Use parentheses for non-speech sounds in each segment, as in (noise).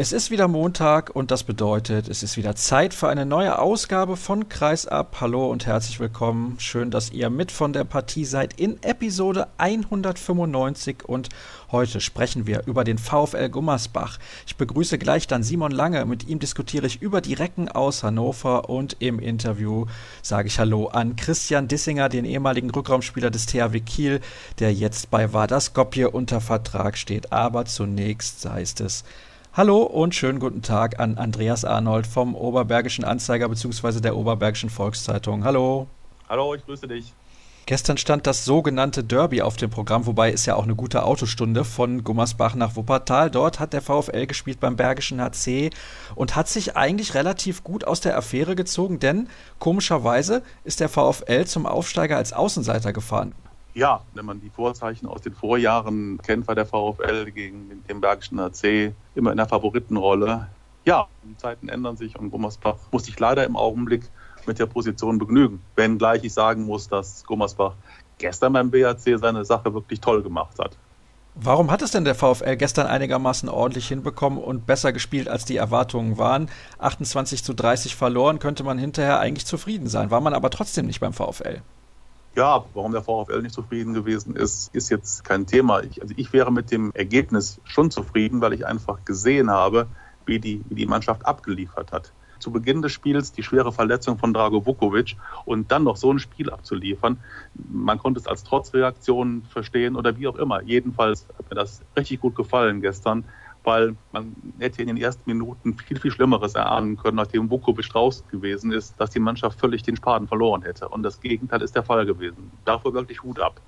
Es ist wieder Montag und das bedeutet, es ist wieder Zeit für eine neue Ausgabe von Kreisab. Hallo und herzlich willkommen. Schön, dass ihr mit von der Partie seid in Episode 195 und heute sprechen wir über den VfL Gummersbach. Ich begrüße gleich dann Simon Lange. Mit ihm diskutiere ich über die Recken aus Hannover und im Interview sage ich Hallo an Christian Dissinger, den ehemaligen Rückraumspieler des THW Kiel, der jetzt bei Vardar Skopje unter Vertrag steht. Aber zunächst sei es Hallo und schönen guten Tag an Andreas Arnold vom Oberbergischen Anzeiger bzw. der Oberbergischen Volkszeitung. Hallo. Hallo, ich grüße dich. Gestern stand das sogenannte Derby auf dem Programm, wobei ist ja auch eine gute Autostunde von Gummersbach nach Wuppertal. Dort hat der VfL gespielt beim Bergischen HC und hat sich eigentlich relativ gut aus der Affäre gezogen, denn komischerweise ist der VfL zum Aufsteiger als Außenseiter gefahren ja, wenn man die Vorzeichen aus den Vorjahren kennt, war der VfL gegen den Bergischen AC immer in der Favoritenrolle. Ja, die Zeiten ändern sich und Gummersbach muss sich leider im Augenblick mit der Position begnügen. Wenngleich ich sagen muss, dass Gummersbach gestern beim BAC seine Sache wirklich toll gemacht hat. Warum hat es denn der VfL gestern einigermaßen ordentlich hinbekommen und besser gespielt, als die Erwartungen waren? 28 zu 30 verloren, könnte man hinterher eigentlich zufrieden sein. War man aber trotzdem nicht beim VfL. Ja, warum der VfL nicht zufrieden gewesen ist, ist jetzt kein Thema. Ich, also ich wäre mit dem Ergebnis schon zufrieden, weil ich einfach gesehen habe, wie die, wie die Mannschaft abgeliefert hat. Zu Beginn des Spiels die schwere Verletzung von Drago Vukovic und dann noch so ein Spiel abzuliefern. Man konnte es als Trotzreaktion verstehen oder wie auch immer. Jedenfalls hat mir das richtig gut gefallen gestern weil man hätte in den ersten Minuten viel, viel Schlimmeres erahnen können, nachdem Vukovic draußen gewesen ist, dass die Mannschaft völlig den Spaden verloren hätte. Und das Gegenteil ist der Fall gewesen. Dafür wirklich Hut ab.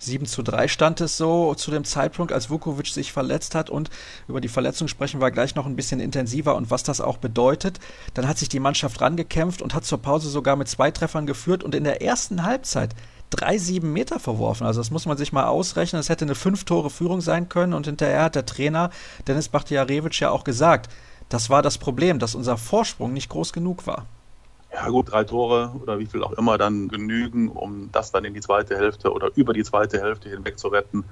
7 zu 3 stand es so zu dem Zeitpunkt, als Vukovic sich verletzt hat. Und über die Verletzung sprechen wir gleich noch ein bisschen intensiver und was das auch bedeutet. Dann hat sich die Mannschaft rangekämpft und hat zur Pause sogar mit zwei Treffern geführt. Und in der ersten Halbzeit drei sieben Meter verworfen. Also das muss man sich mal ausrechnen. Es hätte eine fünf Tore Führung sein können und hinterher hat der Trainer Dennis Bakhtiarewitsch ja auch gesagt, das war das Problem, dass unser Vorsprung nicht groß genug war. Ja gut, drei Tore oder wie viel auch immer dann genügen, um das dann in die zweite Hälfte oder über die zweite Hälfte hinweg zu retten.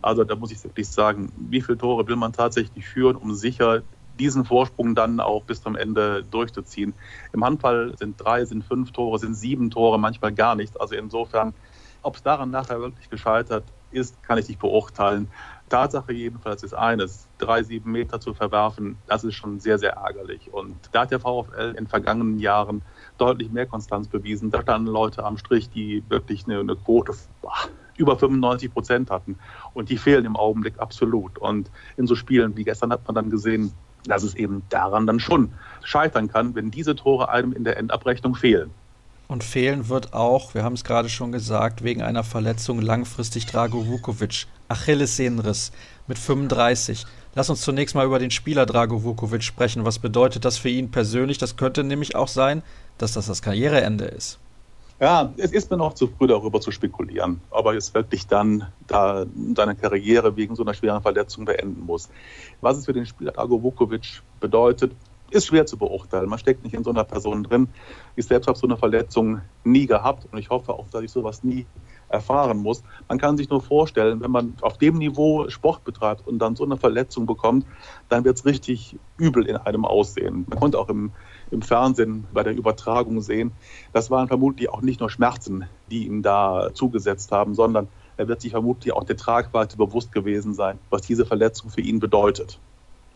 Also da muss ich wirklich sagen, wie viele Tore will man tatsächlich führen, um sicher diesen Vorsprung dann auch bis zum Ende durchzuziehen. Im Handball sind drei, sind fünf Tore, sind sieben Tore, manchmal gar nichts. Also insofern, ob es daran nachher wirklich gescheitert ist, kann ich nicht beurteilen. Tatsache jedenfalls ist eines, drei, sieben Meter zu verwerfen, das ist schon sehr, sehr ärgerlich. Und da hat der VfL in vergangenen Jahren deutlich mehr Konstanz bewiesen. Da standen Leute am Strich, die wirklich eine, eine Quote über 95 Prozent hatten. Und die fehlen im Augenblick absolut. Und in so Spielen wie gestern hat man dann gesehen, dass es eben daran dann schon scheitern kann, wenn diese Tore einem in der Endabrechnung fehlen. Und fehlen wird auch, wir haben es gerade schon gesagt, wegen einer Verletzung langfristig Drago Vukovic. Achillessehnenriss mit 35. Lass uns zunächst mal über den Spieler Drago Vukovic sprechen. Was bedeutet das für ihn persönlich? Das könnte nämlich auch sein, dass das das Karriereende ist. Ja, es ist mir noch zu früh darüber zu spekulieren, ob er jetzt wirklich dann da seine Karriere wegen so einer schweren Verletzung beenden muss. Was es für den Spieler Drago Vukovic bedeutet, ist schwer zu beurteilen. Man steckt nicht in so einer Person drin. Ich selbst habe so eine Verletzung nie gehabt und ich hoffe auch, dass ich sowas nie erfahren muss. Man kann sich nur vorstellen, wenn man auf dem Niveau Sport betreibt und dann so eine Verletzung bekommt, dann wird es richtig übel in einem aussehen. Man konnte auch im im Fernsehen bei der Übertragung sehen, das waren vermutlich auch nicht nur Schmerzen, die ihm da zugesetzt haben, sondern er wird sich vermutlich auch der Tragweite bewusst gewesen sein, was diese Verletzung für ihn bedeutet.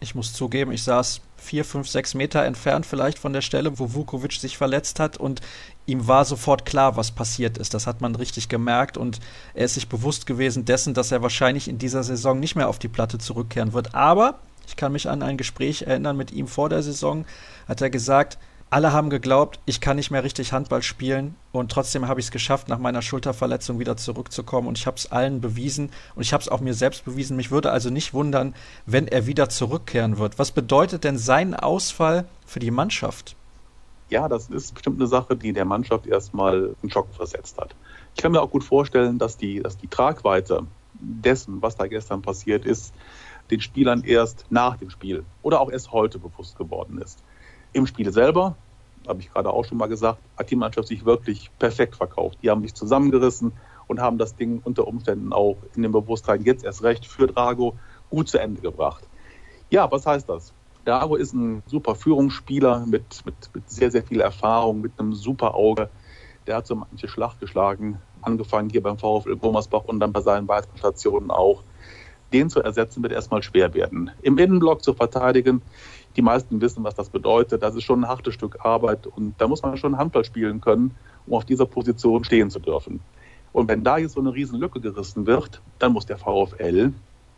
Ich muss zugeben, ich saß vier, fünf, sechs Meter entfernt vielleicht von der Stelle, wo Vukovic sich verletzt hat und ihm war sofort klar, was passiert ist. Das hat man richtig gemerkt und er ist sich bewusst gewesen dessen, dass er wahrscheinlich in dieser Saison nicht mehr auf die Platte zurückkehren wird. Aber ich kann mich an ein Gespräch erinnern mit ihm vor der Saison. Hat er gesagt, alle haben geglaubt, ich kann nicht mehr richtig Handball spielen und trotzdem habe ich es geschafft, nach meiner Schulterverletzung wieder zurückzukommen und ich habe es allen bewiesen und ich habe es auch mir selbst bewiesen. Mich würde also nicht wundern, wenn er wieder zurückkehren wird. Was bedeutet denn sein Ausfall für die Mannschaft? Ja, das ist bestimmt eine Sache, die der Mannschaft erstmal einen Schock versetzt hat. Ich kann mir auch gut vorstellen, dass die, dass die Tragweite dessen, was da gestern passiert ist, den Spielern erst nach dem Spiel oder auch erst heute bewusst geworden ist. Im Spiel selber, habe ich gerade auch schon mal gesagt, hat die Mannschaft sich wirklich perfekt verkauft. Die haben sich zusammengerissen und haben das Ding unter Umständen auch in dem Bewusstsein jetzt erst recht für Drago gut zu Ende gebracht. Ja, was heißt das? Dago ist ein super Führungsspieler mit, mit, mit sehr, sehr viel Erfahrung, mit einem super Auge. Der hat so manche Schlag geschlagen, angefangen hier beim VfL Gummersbach und dann bei seinen weiteren Stationen auch. Den zu ersetzen wird erstmal schwer werden. Im Innenblock zu verteidigen, die meisten wissen, was das bedeutet. Das ist schon ein hartes Stück Arbeit und da muss man schon Handball spielen können, um auf dieser Position stehen zu dürfen. Und wenn da jetzt so eine riesen Lücke gerissen wird, dann muss der VfL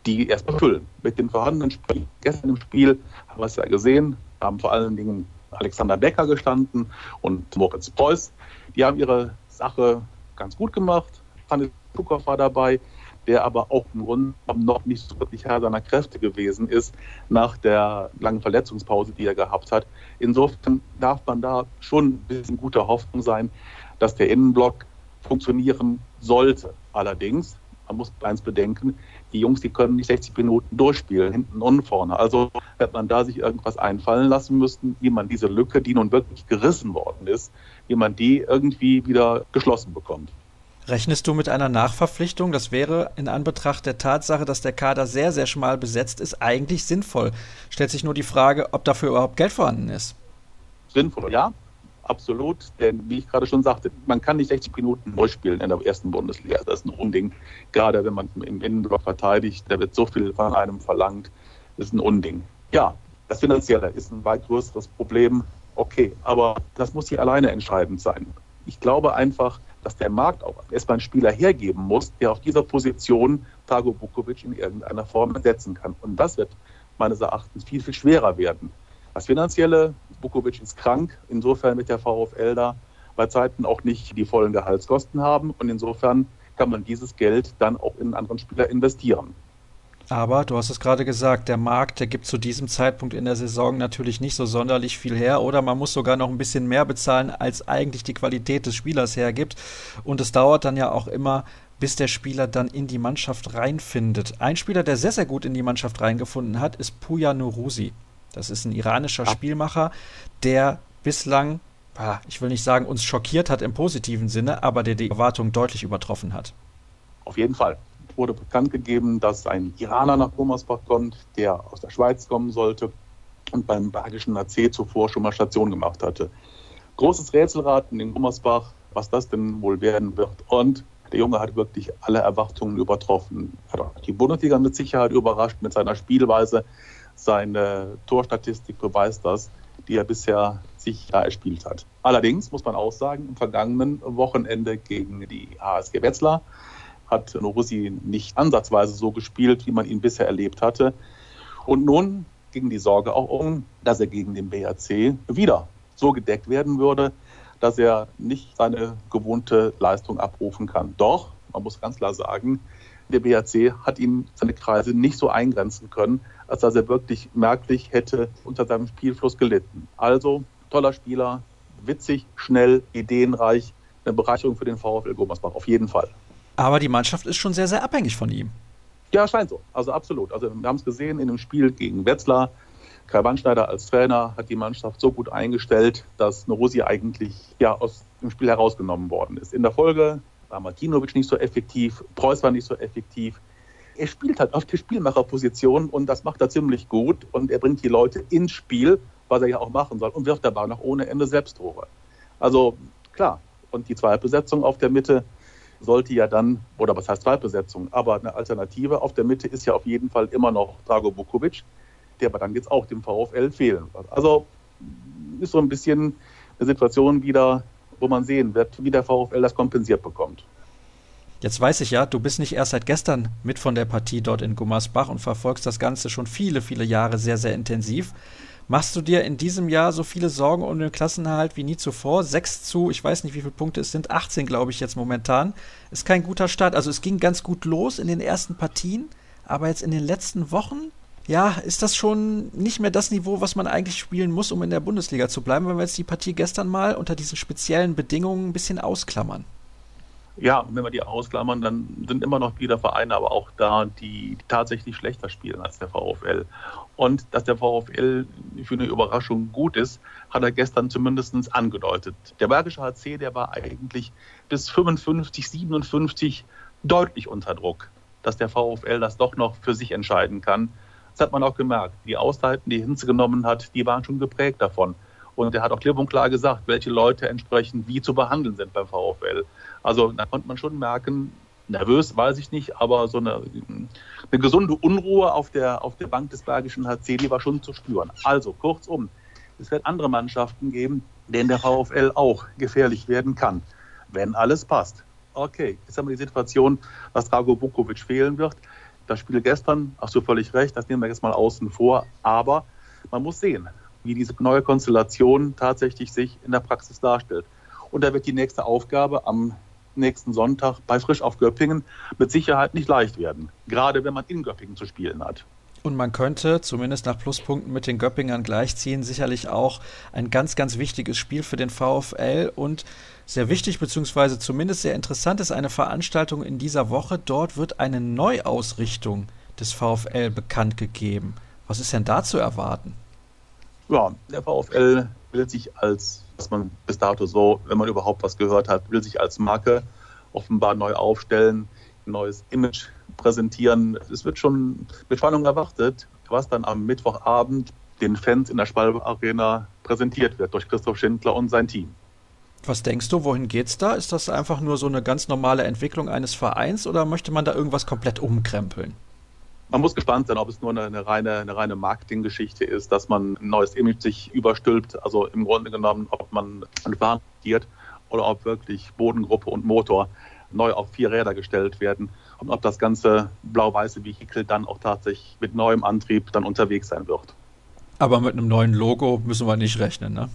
die erstmal füllen. Mit den vorhandenen Spielen. Gestern im Spiel haben wir es ja gesehen, haben vor allen Dingen Alexander Becker gestanden und Moritz Preuß. Die haben ihre Sache ganz gut gemacht. Hannes Kukow war dabei, der aber auch im Grunde noch nicht so wirklich Herr seiner Kräfte gewesen ist nach der langen Verletzungspause, die er gehabt hat. Insofern darf man da schon ein bisschen guter Hoffnung sein, dass der Innenblock funktionieren sollte. Allerdings, man muss eins bedenken, die Jungs, die können nicht 60 Minuten durchspielen, hinten und vorne. Also wird man da sich irgendwas einfallen lassen müssen, wie man diese Lücke, die nun wirklich gerissen worden ist, wie man die irgendwie wieder geschlossen bekommt. Rechnest du mit einer Nachverpflichtung? Das wäre in Anbetracht der Tatsache, dass der Kader sehr, sehr schmal besetzt ist, eigentlich sinnvoll. Stellt sich nur die Frage, ob dafür überhaupt Geld vorhanden ist. Sinnvoll, ja absolut. Denn wie ich gerade schon sagte, man kann nicht 60 Minuten durchspielen in der ersten Bundesliga. Das ist ein Unding. Gerade wenn man im Innenblock verteidigt, da wird so viel von einem verlangt. Das ist ein Unding. Ja, das Finanzielle ist ein weit größeres Problem. Okay, aber das muss hier alleine entscheidend sein. Ich glaube einfach, dass der Markt auch erstmal einen Spieler hergeben muss, der auf dieser Position Tago Bukovic in irgendeiner Form ersetzen kann. Und das wird meines Erachtens viel, viel schwerer werden. Das Finanzielle, Bukovic ist krank, insofern wird der VfL da bei Zeiten auch nicht die vollen Gehaltskosten haben und insofern kann man dieses Geld dann auch in einen anderen Spieler investieren. Aber du hast es gerade gesagt, der Markt, der gibt zu diesem Zeitpunkt in der Saison natürlich nicht so sonderlich viel her oder man muss sogar noch ein bisschen mehr bezahlen, als eigentlich die Qualität des Spielers hergibt. Und es dauert dann ja auch immer, bis der Spieler dann in die Mannschaft reinfindet. Ein Spieler, der sehr, sehr gut in die Mannschaft reingefunden hat, ist Puya Nurusi. Das ist ein iranischer Spielmacher, der bislang, ich will nicht sagen, uns schockiert hat im positiven Sinne, aber der die Erwartungen deutlich übertroffen hat. Auf jeden Fall wurde bekannt gegeben, dass ein Iraner nach Gummersbach kommt, der aus der Schweiz kommen sollte und beim Bergischen AC zuvor schon mal Station gemacht hatte. Großes Rätselraten in Gummersbach, was das denn wohl werden wird. Und der Junge hat wirklich alle Erwartungen übertroffen. Hat auch die Bundesliga mit Sicherheit überrascht mit seiner Spielweise. Seine Torstatistik beweist das, die er bisher sich da erspielt hat. Allerdings muss man auch sagen, im vergangenen Wochenende gegen die HSG Wetzlar hat Norussi nicht ansatzweise so gespielt, wie man ihn bisher erlebt hatte. Und nun ging die Sorge auch um, dass er gegen den BRC wieder so gedeckt werden würde, dass er nicht seine gewohnte Leistung abrufen kann. Doch, man muss ganz klar sagen, der BRC hat ihm seine Kreise nicht so eingrenzen können, als dass er wirklich merklich hätte unter seinem Spielfluss gelitten. Also toller Spieler, witzig, schnell, ideenreich, eine Bereicherung für den VfL Gummersbach, auf jeden Fall. Aber die Mannschaft ist schon sehr, sehr abhängig von ihm. Ja, scheint so. Also absolut. Also wir haben es gesehen in dem Spiel gegen Wetzlar. Kai Wandschneider als Trainer hat die Mannschaft so gut eingestellt, dass Norusi eigentlich ja aus dem Spiel herausgenommen worden ist. In der Folge war Martinovic nicht so effektiv, Preuß war nicht so effektiv. Er spielt halt auf die Spielmacherposition und das macht er ziemlich gut und er bringt die Leute ins Spiel, was er ja auch machen soll und wirft dabei noch ohne Ende Selbsttore. Also klar, und die Zweitbesetzung auf der Mitte sollte ja dann, oder was heißt Zweitbesetzung, aber eine Alternative auf der Mitte ist ja auf jeden Fall immer noch Drago Bukovic, der aber dann jetzt auch dem VfL fehlen wird. Also ist so ein bisschen eine Situation wieder, wo man sehen wird, wie der VfL das kompensiert bekommt. Jetzt weiß ich ja, du bist nicht erst seit gestern mit von der Partie dort in Gummersbach und verfolgst das Ganze schon viele, viele Jahre sehr, sehr intensiv. Machst du dir in diesem Jahr so viele Sorgen um den Klassenerhalt wie nie zuvor? Sechs zu, ich weiß nicht, wie viele Punkte es sind, 18 glaube ich jetzt momentan. Ist kein guter Start. Also es ging ganz gut los in den ersten Partien, aber jetzt in den letzten Wochen ja, ist das schon nicht mehr das Niveau, was man eigentlich spielen muss, um in der Bundesliga zu bleiben, wenn wir jetzt die Partie gestern mal unter diesen speziellen Bedingungen ein bisschen ausklammern. Ja, wenn wir die ausklammern, dann sind immer noch wieder Vereine aber auch da, die tatsächlich schlechter spielen als der VfL. Und dass der VfL für eine Überraschung gut ist, hat er gestern zumindest angedeutet. Der Bergische HC, der war eigentlich bis 55, 57 deutlich unter Druck, dass der VfL das doch noch für sich entscheiden kann. Das hat man auch gemerkt. Die Auszeiten, die Hinze genommen hat, die waren schon geprägt davon. Und er hat auch klipp und klar gesagt, welche Leute entsprechend wie zu behandeln sind beim VfL. Also da konnte man schon merken, nervös weiß ich nicht, aber so eine, eine gesunde Unruhe auf der, auf der Bank des Bergischen HC, die war schon zu spüren. Also kurzum, es wird andere Mannschaften geben, denen der VfL auch gefährlich werden kann, wenn alles passt. Okay, jetzt haben wir die Situation, dass Drago Bukovic fehlen wird. Das Spiel gestern, hast du völlig recht, das nehmen wir jetzt mal außen vor, aber man muss sehen, wie diese neue Konstellation tatsächlich sich in der Praxis darstellt. Und da wird die nächste Aufgabe am nächsten Sonntag bei Frisch auf Göppingen mit Sicherheit nicht leicht werden, gerade wenn man in Göppingen zu spielen hat. Und man könnte zumindest nach Pluspunkten mit den Göppingern gleichziehen. Sicherlich auch ein ganz, ganz wichtiges Spiel für den VfL und sehr wichtig beziehungsweise zumindest sehr interessant ist eine Veranstaltung in dieser Woche. Dort wird eine Neuausrichtung des VfL bekannt gegeben. Was ist denn da zu erwarten? Ja, der VfL will sich als, was man bis dato so, wenn man überhaupt was gehört hat, will sich als Marke offenbar neu aufstellen, ein neues Image präsentieren. Es wird schon mit Spannung erwartet, was dann am Mittwochabend den Fans in der Spalbe Arena präsentiert wird durch Christoph Schindler und sein Team. Was denkst du, wohin geht's da? Ist das einfach nur so eine ganz normale Entwicklung eines Vereins oder möchte man da irgendwas komplett umkrempeln? Man muss gespannt sein, ob es nur eine, eine reine, eine reine Marketinggeschichte ist, dass man ein neues Image sich überstülpt. Also im Grunde genommen, ob man ein Fahren oder ob wirklich Bodengruppe und Motor neu auf vier Räder gestellt werden und ob das ganze blau-weiße Vehikel dann auch tatsächlich mit neuem Antrieb dann unterwegs sein wird. Aber mit einem neuen Logo müssen wir nicht rechnen, ne?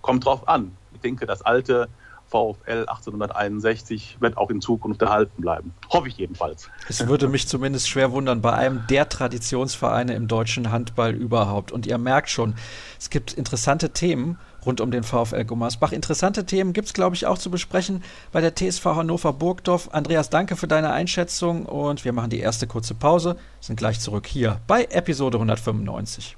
Kommt drauf an. Ich denke, das alte VfL 1861 wird auch in Zukunft erhalten bleiben. Hoffe ich jedenfalls. Es würde mich zumindest schwer wundern bei einem der Traditionsvereine im deutschen Handball überhaupt. Und ihr merkt schon, es gibt interessante Themen rund um den VfL Gummersbach. Interessante Themen gibt es, glaube ich, auch zu besprechen bei der TSV Hannover Burgdorf. Andreas, danke für deine Einschätzung und wir machen die erste kurze Pause, sind gleich zurück hier bei Episode 195.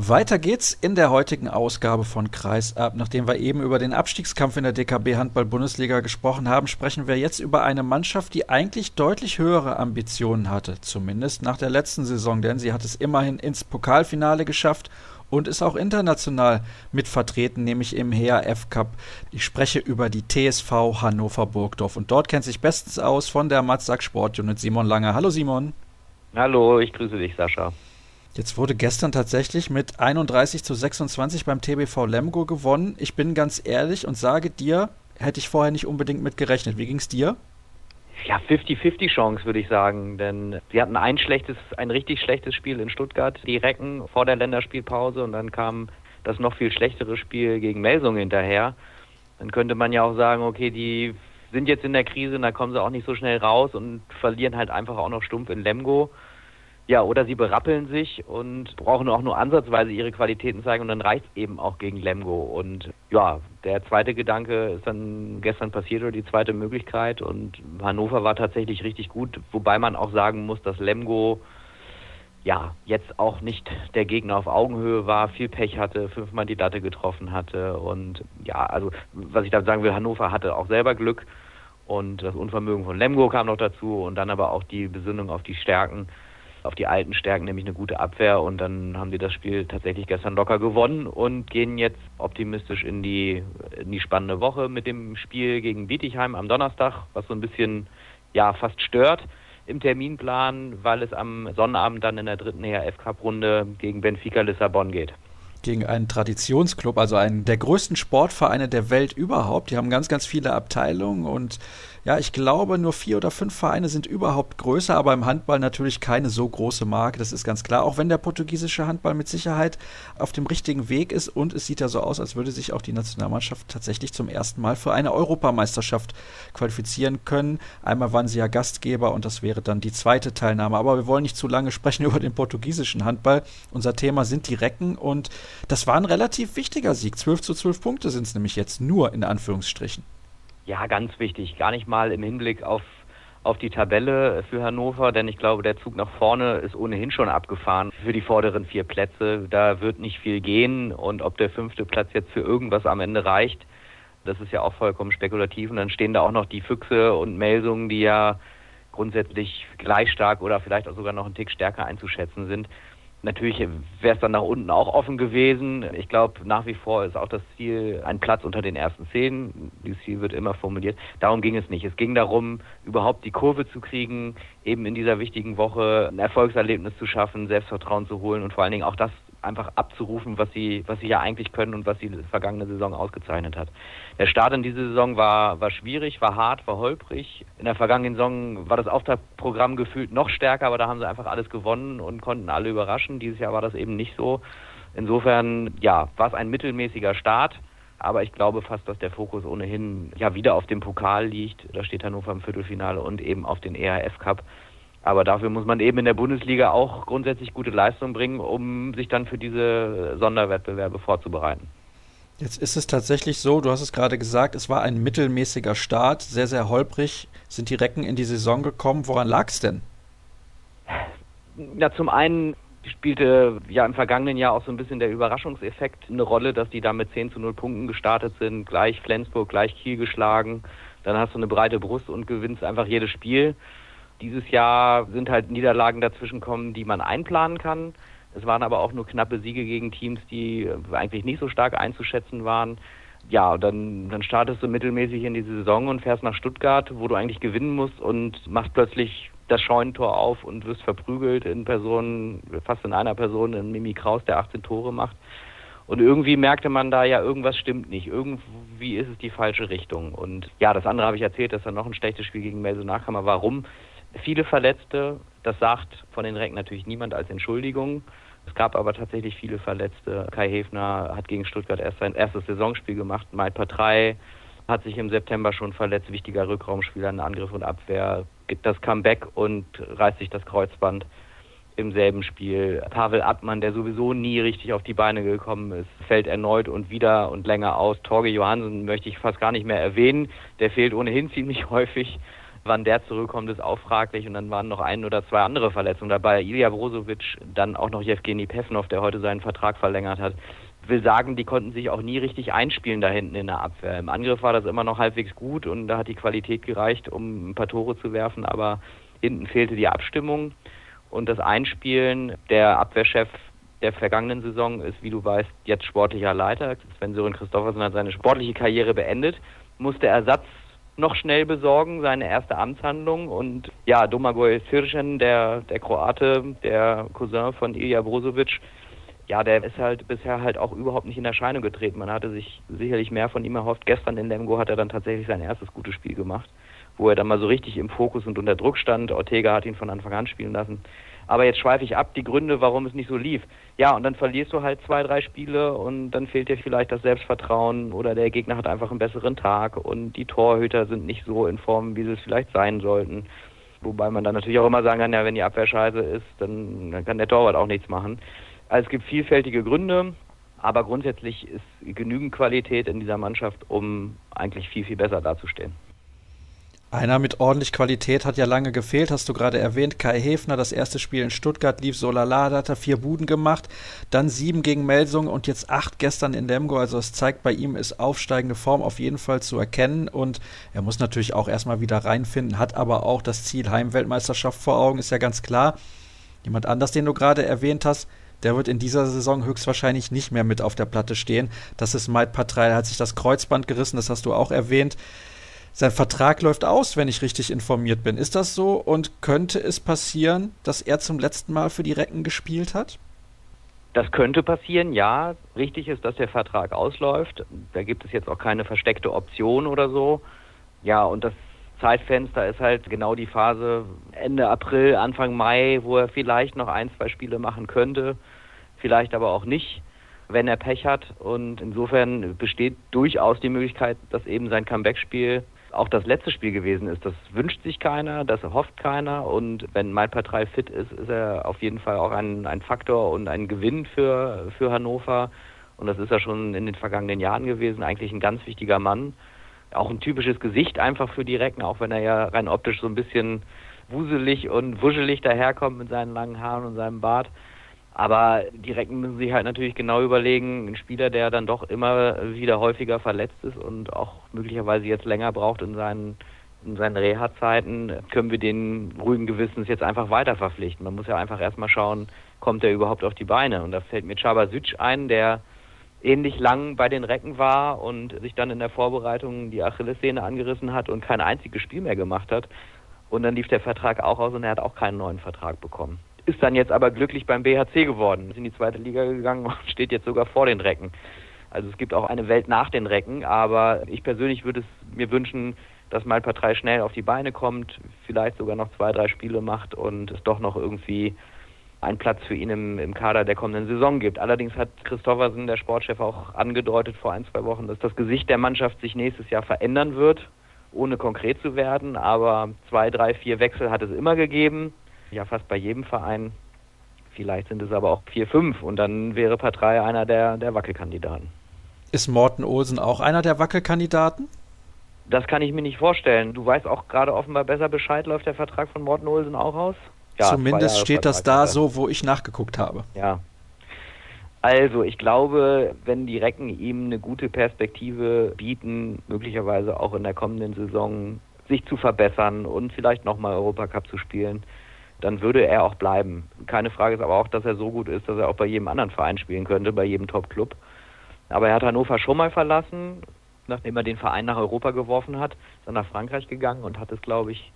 Weiter geht's in der heutigen Ausgabe von Kreisab. Nachdem wir eben über den Abstiegskampf in der DKB Handball Bundesliga gesprochen haben, sprechen wir jetzt über eine Mannschaft, die eigentlich deutlich höhere Ambitionen hatte, zumindest nach der letzten Saison, denn sie hat es immerhin ins Pokalfinale geschafft und ist auch international mit vertreten, nämlich im HRF Cup. Ich spreche über die TSV Hannover Burgdorf und dort kennt sich bestens aus von der Matzak Sportunit Simon Lange. Hallo Simon. Hallo, ich grüße dich, Sascha. Jetzt wurde gestern tatsächlich mit 31 zu 26 beim TBV Lemgo gewonnen. Ich bin ganz ehrlich und sage dir, hätte ich vorher nicht unbedingt mit gerechnet. Wie ging es dir? Ja, 50-50 Chance, würde ich sagen. Denn sie hatten ein schlechtes, ein richtig schlechtes Spiel in Stuttgart, die Recken vor der Länderspielpause und dann kam das noch viel schlechtere Spiel gegen Melsung hinterher. Dann könnte man ja auch sagen, okay, die sind jetzt in der Krise, und dann kommen sie auch nicht so schnell raus und verlieren halt einfach auch noch stumpf in Lemgo. Ja, oder sie berappeln sich und brauchen auch nur ansatzweise ihre Qualitäten zeigen und dann reicht es eben auch gegen Lemgo. Und ja, der zweite Gedanke ist dann gestern passiert oder die zweite Möglichkeit. Und Hannover war tatsächlich richtig gut, wobei man auch sagen muss, dass Lemgo ja, jetzt auch nicht der Gegner auf Augenhöhe war, viel Pech hatte, fünfmal die Latte getroffen hatte. Und ja, also was ich da sagen will, Hannover hatte auch selber Glück. Und das Unvermögen von Lemgo kam noch dazu und dann aber auch die Besinnung auf die Stärken auf die alten Stärken, nämlich eine gute Abwehr. Und dann haben sie das Spiel tatsächlich gestern locker gewonnen und gehen jetzt optimistisch in die, in die spannende Woche mit dem Spiel gegen Bietigheim am Donnerstag, was so ein bisschen ja fast stört im Terminplan, weil es am Sonnabend dann in der dritten ERF-Cup-Runde gegen Benfica Lissabon geht gegen einen Traditionsclub, also einen der größten Sportvereine der Welt überhaupt. Die haben ganz, ganz viele Abteilungen und ja, ich glaube, nur vier oder fünf Vereine sind überhaupt größer, aber im Handball natürlich keine so große Marke, das ist ganz klar. Auch wenn der portugiesische Handball mit Sicherheit auf dem richtigen Weg ist und es sieht ja so aus, als würde sich auch die Nationalmannschaft tatsächlich zum ersten Mal für eine Europameisterschaft qualifizieren können. Einmal waren sie ja Gastgeber und das wäre dann die zweite Teilnahme. Aber wir wollen nicht zu lange sprechen (laughs) über den portugiesischen Handball. Unser Thema sind die Recken und das war ein relativ wichtiger Sieg. 12 zu 12 Punkte sind es nämlich jetzt nur in Anführungsstrichen. Ja, ganz wichtig. Gar nicht mal im Hinblick auf, auf die Tabelle für Hannover, denn ich glaube, der Zug nach vorne ist ohnehin schon abgefahren für die vorderen vier Plätze. Da wird nicht viel gehen und ob der fünfte Platz jetzt für irgendwas am Ende reicht, Das ist ja auch vollkommen spekulativ. Und dann stehen da auch noch die Füchse und Melsungen, die ja grundsätzlich gleich stark oder vielleicht auch sogar noch einen Tick stärker einzuschätzen sind. Natürlich wäre es dann nach unten auch offen gewesen. Ich glaube, nach wie vor ist auch das Ziel ein Platz unter den ersten zehn. Dieses Ziel wird immer formuliert. Darum ging es nicht. Es ging darum, überhaupt die Kurve zu kriegen, eben in dieser wichtigen Woche ein Erfolgserlebnis zu schaffen, Selbstvertrauen zu holen und vor allen Dingen auch das einfach abzurufen, was sie, was sie ja eigentlich können und was sie vergangene Saison ausgezeichnet hat. Der Start in diese Saison war, war schwierig, war hart, war holprig. In der vergangenen Saison war das Auftaktprogramm gefühlt noch stärker, aber da haben sie einfach alles gewonnen und konnten alle überraschen. Dieses Jahr war das eben nicht so. Insofern, ja, war es ein mittelmäßiger Start. Aber ich glaube fast, dass der Fokus ohnehin ja wieder auf dem Pokal liegt. Da steht Hannover im Viertelfinale und eben auf den ERF Cup. Aber dafür muss man eben in der Bundesliga auch grundsätzlich gute Leistung bringen, um sich dann für diese Sonderwettbewerbe vorzubereiten. Jetzt ist es tatsächlich so, du hast es gerade gesagt, es war ein mittelmäßiger Start, sehr, sehr holprig sind die Recken in die Saison gekommen. Woran lag es denn? Ja, zum einen spielte ja im vergangenen Jahr auch so ein bisschen der Überraschungseffekt eine Rolle, dass die da mit 10 zu 0 Punkten gestartet sind, gleich Flensburg, gleich Kiel geschlagen. Dann hast du eine breite Brust und gewinnst einfach jedes Spiel. Dieses Jahr sind halt Niederlagen dazwischen kommen, die man einplanen kann. Es waren aber auch nur knappe Siege gegen Teams, die eigentlich nicht so stark einzuschätzen waren. Ja, dann, dann startest du mittelmäßig in die Saison und fährst nach Stuttgart, wo du eigentlich gewinnen musst und machst plötzlich das Scheunentor auf und wirst verprügelt in Person, fast in einer Person, in Mimi Kraus, der 18 Tore macht. Und irgendwie merkte man da ja, irgendwas stimmt nicht. Irgendwie ist es die falsche Richtung. Und ja, das andere habe ich erzählt, dass dann noch ein schlechtes Spiel gegen Melse nachkam. Warum? Viele Verletzte. Das sagt von den Recken natürlich niemand als Entschuldigung. Es gab aber tatsächlich viele Verletzte. Kai Hefner hat gegen Stuttgart erst sein erstes Saisonspiel gemacht. Mai Patrei hat sich im September schon verletzt. Wichtiger Rückraumspieler in Angriff und Abwehr. Gibt das Comeback und reißt sich das Kreuzband im selben Spiel. Pavel Abmann, der sowieso nie richtig auf die Beine gekommen ist, fällt erneut und wieder und länger aus. Torge Johansen möchte ich fast gar nicht mehr erwähnen. Der fehlt ohnehin ziemlich (laughs) häufig. Wann der zurückkommt, ist auch fraglich. Und dann waren noch ein oder zwei andere Verletzungen dabei. Ilya Brozovic, dann auch noch Jevgeny Pevnov, der heute seinen Vertrag verlängert hat. Will sagen, die konnten sich auch nie richtig einspielen da hinten in der Abwehr. Im Angriff war das immer noch halbwegs gut und da hat die Qualität gereicht, um ein paar Tore zu werfen, aber hinten fehlte die Abstimmung und das Einspielen. Der Abwehrchef der vergangenen Saison ist, wie du weißt, jetzt sportlicher Leiter. Sven Sören Christoffersen hat seine sportliche Karriere beendet, musste Ersatz noch schnell besorgen, seine erste Amtshandlung. Und ja, Domagoj Sirchen, der, der Kroate, der Cousin von Ilja Brozovic, ja, der ist halt bisher halt auch überhaupt nicht in Erscheinung getreten. Man hatte sich sicherlich mehr von ihm erhofft. Gestern in Lemgo hat er dann tatsächlich sein erstes gutes Spiel gemacht, wo er dann mal so richtig im Fokus und unter Druck stand. Ortega hat ihn von Anfang an spielen lassen. Aber jetzt schweife ich ab, die Gründe, warum es nicht so lief. Ja, und dann verlierst du halt zwei, drei Spiele und dann fehlt dir vielleicht das Selbstvertrauen oder der Gegner hat einfach einen besseren Tag und die Torhüter sind nicht so in Form, wie sie es vielleicht sein sollten. Wobei man dann natürlich auch immer sagen kann, ja, wenn die Abwehr scheiße ist, dann, dann kann der Torwart auch nichts machen. Also es gibt vielfältige Gründe, aber grundsätzlich ist genügend Qualität in dieser Mannschaft, um eigentlich viel, viel besser dazustehen. Einer mit ordentlich Qualität hat ja lange gefehlt, hast du gerade erwähnt. Kai Hefner, das erste Spiel in Stuttgart lief so lala, da hat er vier Buden gemacht, dann sieben gegen Melsung und jetzt acht gestern in Lemgo. Also es zeigt, bei ihm ist aufsteigende Form auf jeden Fall zu erkennen und er muss natürlich auch erstmal wieder reinfinden, hat aber auch das Ziel Heimweltmeisterschaft vor Augen, ist ja ganz klar. Jemand anders, den du gerade erwähnt hast, der wird in dieser Saison höchstwahrscheinlich nicht mehr mit auf der Platte stehen. Das ist Mike Patrell, hat sich das Kreuzband gerissen, das hast du auch erwähnt. Sein Vertrag läuft aus, wenn ich richtig informiert bin. Ist das so? Und könnte es passieren, dass er zum letzten Mal für die Recken gespielt hat? Das könnte passieren, ja. Richtig ist, dass der Vertrag ausläuft. Da gibt es jetzt auch keine versteckte Option oder so. Ja, und das Zeitfenster ist halt genau die Phase Ende April, Anfang Mai, wo er vielleicht noch ein, zwei Spiele machen könnte, vielleicht aber auch nicht, wenn er Pech hat. Und insofern besteht durchaus die Möglichkeit, dass eben sein Comeback-Spiel auch das letzte Spiel gewesen ist. Das wünscht sich keiner, das hofft keiner. Und wenn Malpa 3 fit ist, ist er auf jeden Fall auch ein, ein Faktor und ein Gewinn für, für Hannover. Und das ist er schon in den vergangenen Jahren gewesen. Eigentlich ein ganz wichtiger Mann. Auch ein typisches Gesicht einfach für die Recken, auch wenn er ja rein optisch so ein bisschen wuselig und wuschelig daherkommt mit seinen langen Haaren und seinem Bart. Aber die Recken müssen sich halt natürlich genau überlegen, ein Spieler, der dann doch immer wieder häufiger verletzt ist und auch möglicherweise jetzt länger braucht in seinen, in seinen Reha-Zeiten, können wir den ruhigen Gewissens jetzt einfach weiter verpflichten. Man muss ja einfach erstmal schauen, kommt er überhaupt auf die Beine? Und da fällt mir Chabasic ein, der ähnlich lang bei den Recken war und sich dann in der Vorbereitung die Achillessehne angerissen hat und kein einziges Spiel mehr gemacht hat. Und dann lief der Vertrag auch aus und er hat auch keinen neuen Vertrag bekommen ist dann jetzt aber glücklich beim BHC geworden, ist in die zweite Liga gegangen und (laughs) steht jetzt sogar vor den Recken. Also es gibt auch eine Welt nach den Recken, aber ich persönlich würde es mir wünschen, dass Malpatrei schnell auf die Beine kommt, vielleicht sogar noch zwei, drei Spiele macht und es doch noch irgendwie einen Platz für ihn im, im Kader der kommenden Saison gibt. Allerdings hat Christoffersen, der Sportchef, auch angedeutet vor ein, zwei Wochen, dass das Gesicht der Mannschaft sich nächstes Jahr verändern wird, ohne konkret zu werden. Aber zwei, drei, vier Wechsel hat es immer gegeben ja fast bei jedem Verein. Vielleicht sind es aber auch vier, fünf und dann wäre Partei einer der, der Wackelkandidaten. Ist Morten Olsen auch einer der Wackelkandidaten? Das kann ich mir nicht vorstellen. Du weißt auch gerade offenbar besser Bescheid, läuft der Vertrag von Morten Olsen auch aus? Ja, Zumindest steht das da so, wo ich nachgeguckt habe. Ja. Also, ich glaube, wenn die Recken ihm eine gute Perspektive bieten, möglicherweise auch in der kommenden Saison sich zu verbessern und vielleicht nochmal Europacup zu spielen, dann würde er auch bleiben. Keine Frage ist aber auch, dass er so gut ist, dass er auch bei jedem anderen Verein spielen könnte, bei jedem Top-Club. Aber er hat Hannover schon mal verlassen, nachdem er den Verein nach Europa geworfen hat, ist er nach Frankreich gegangen und hat es, glaube ich,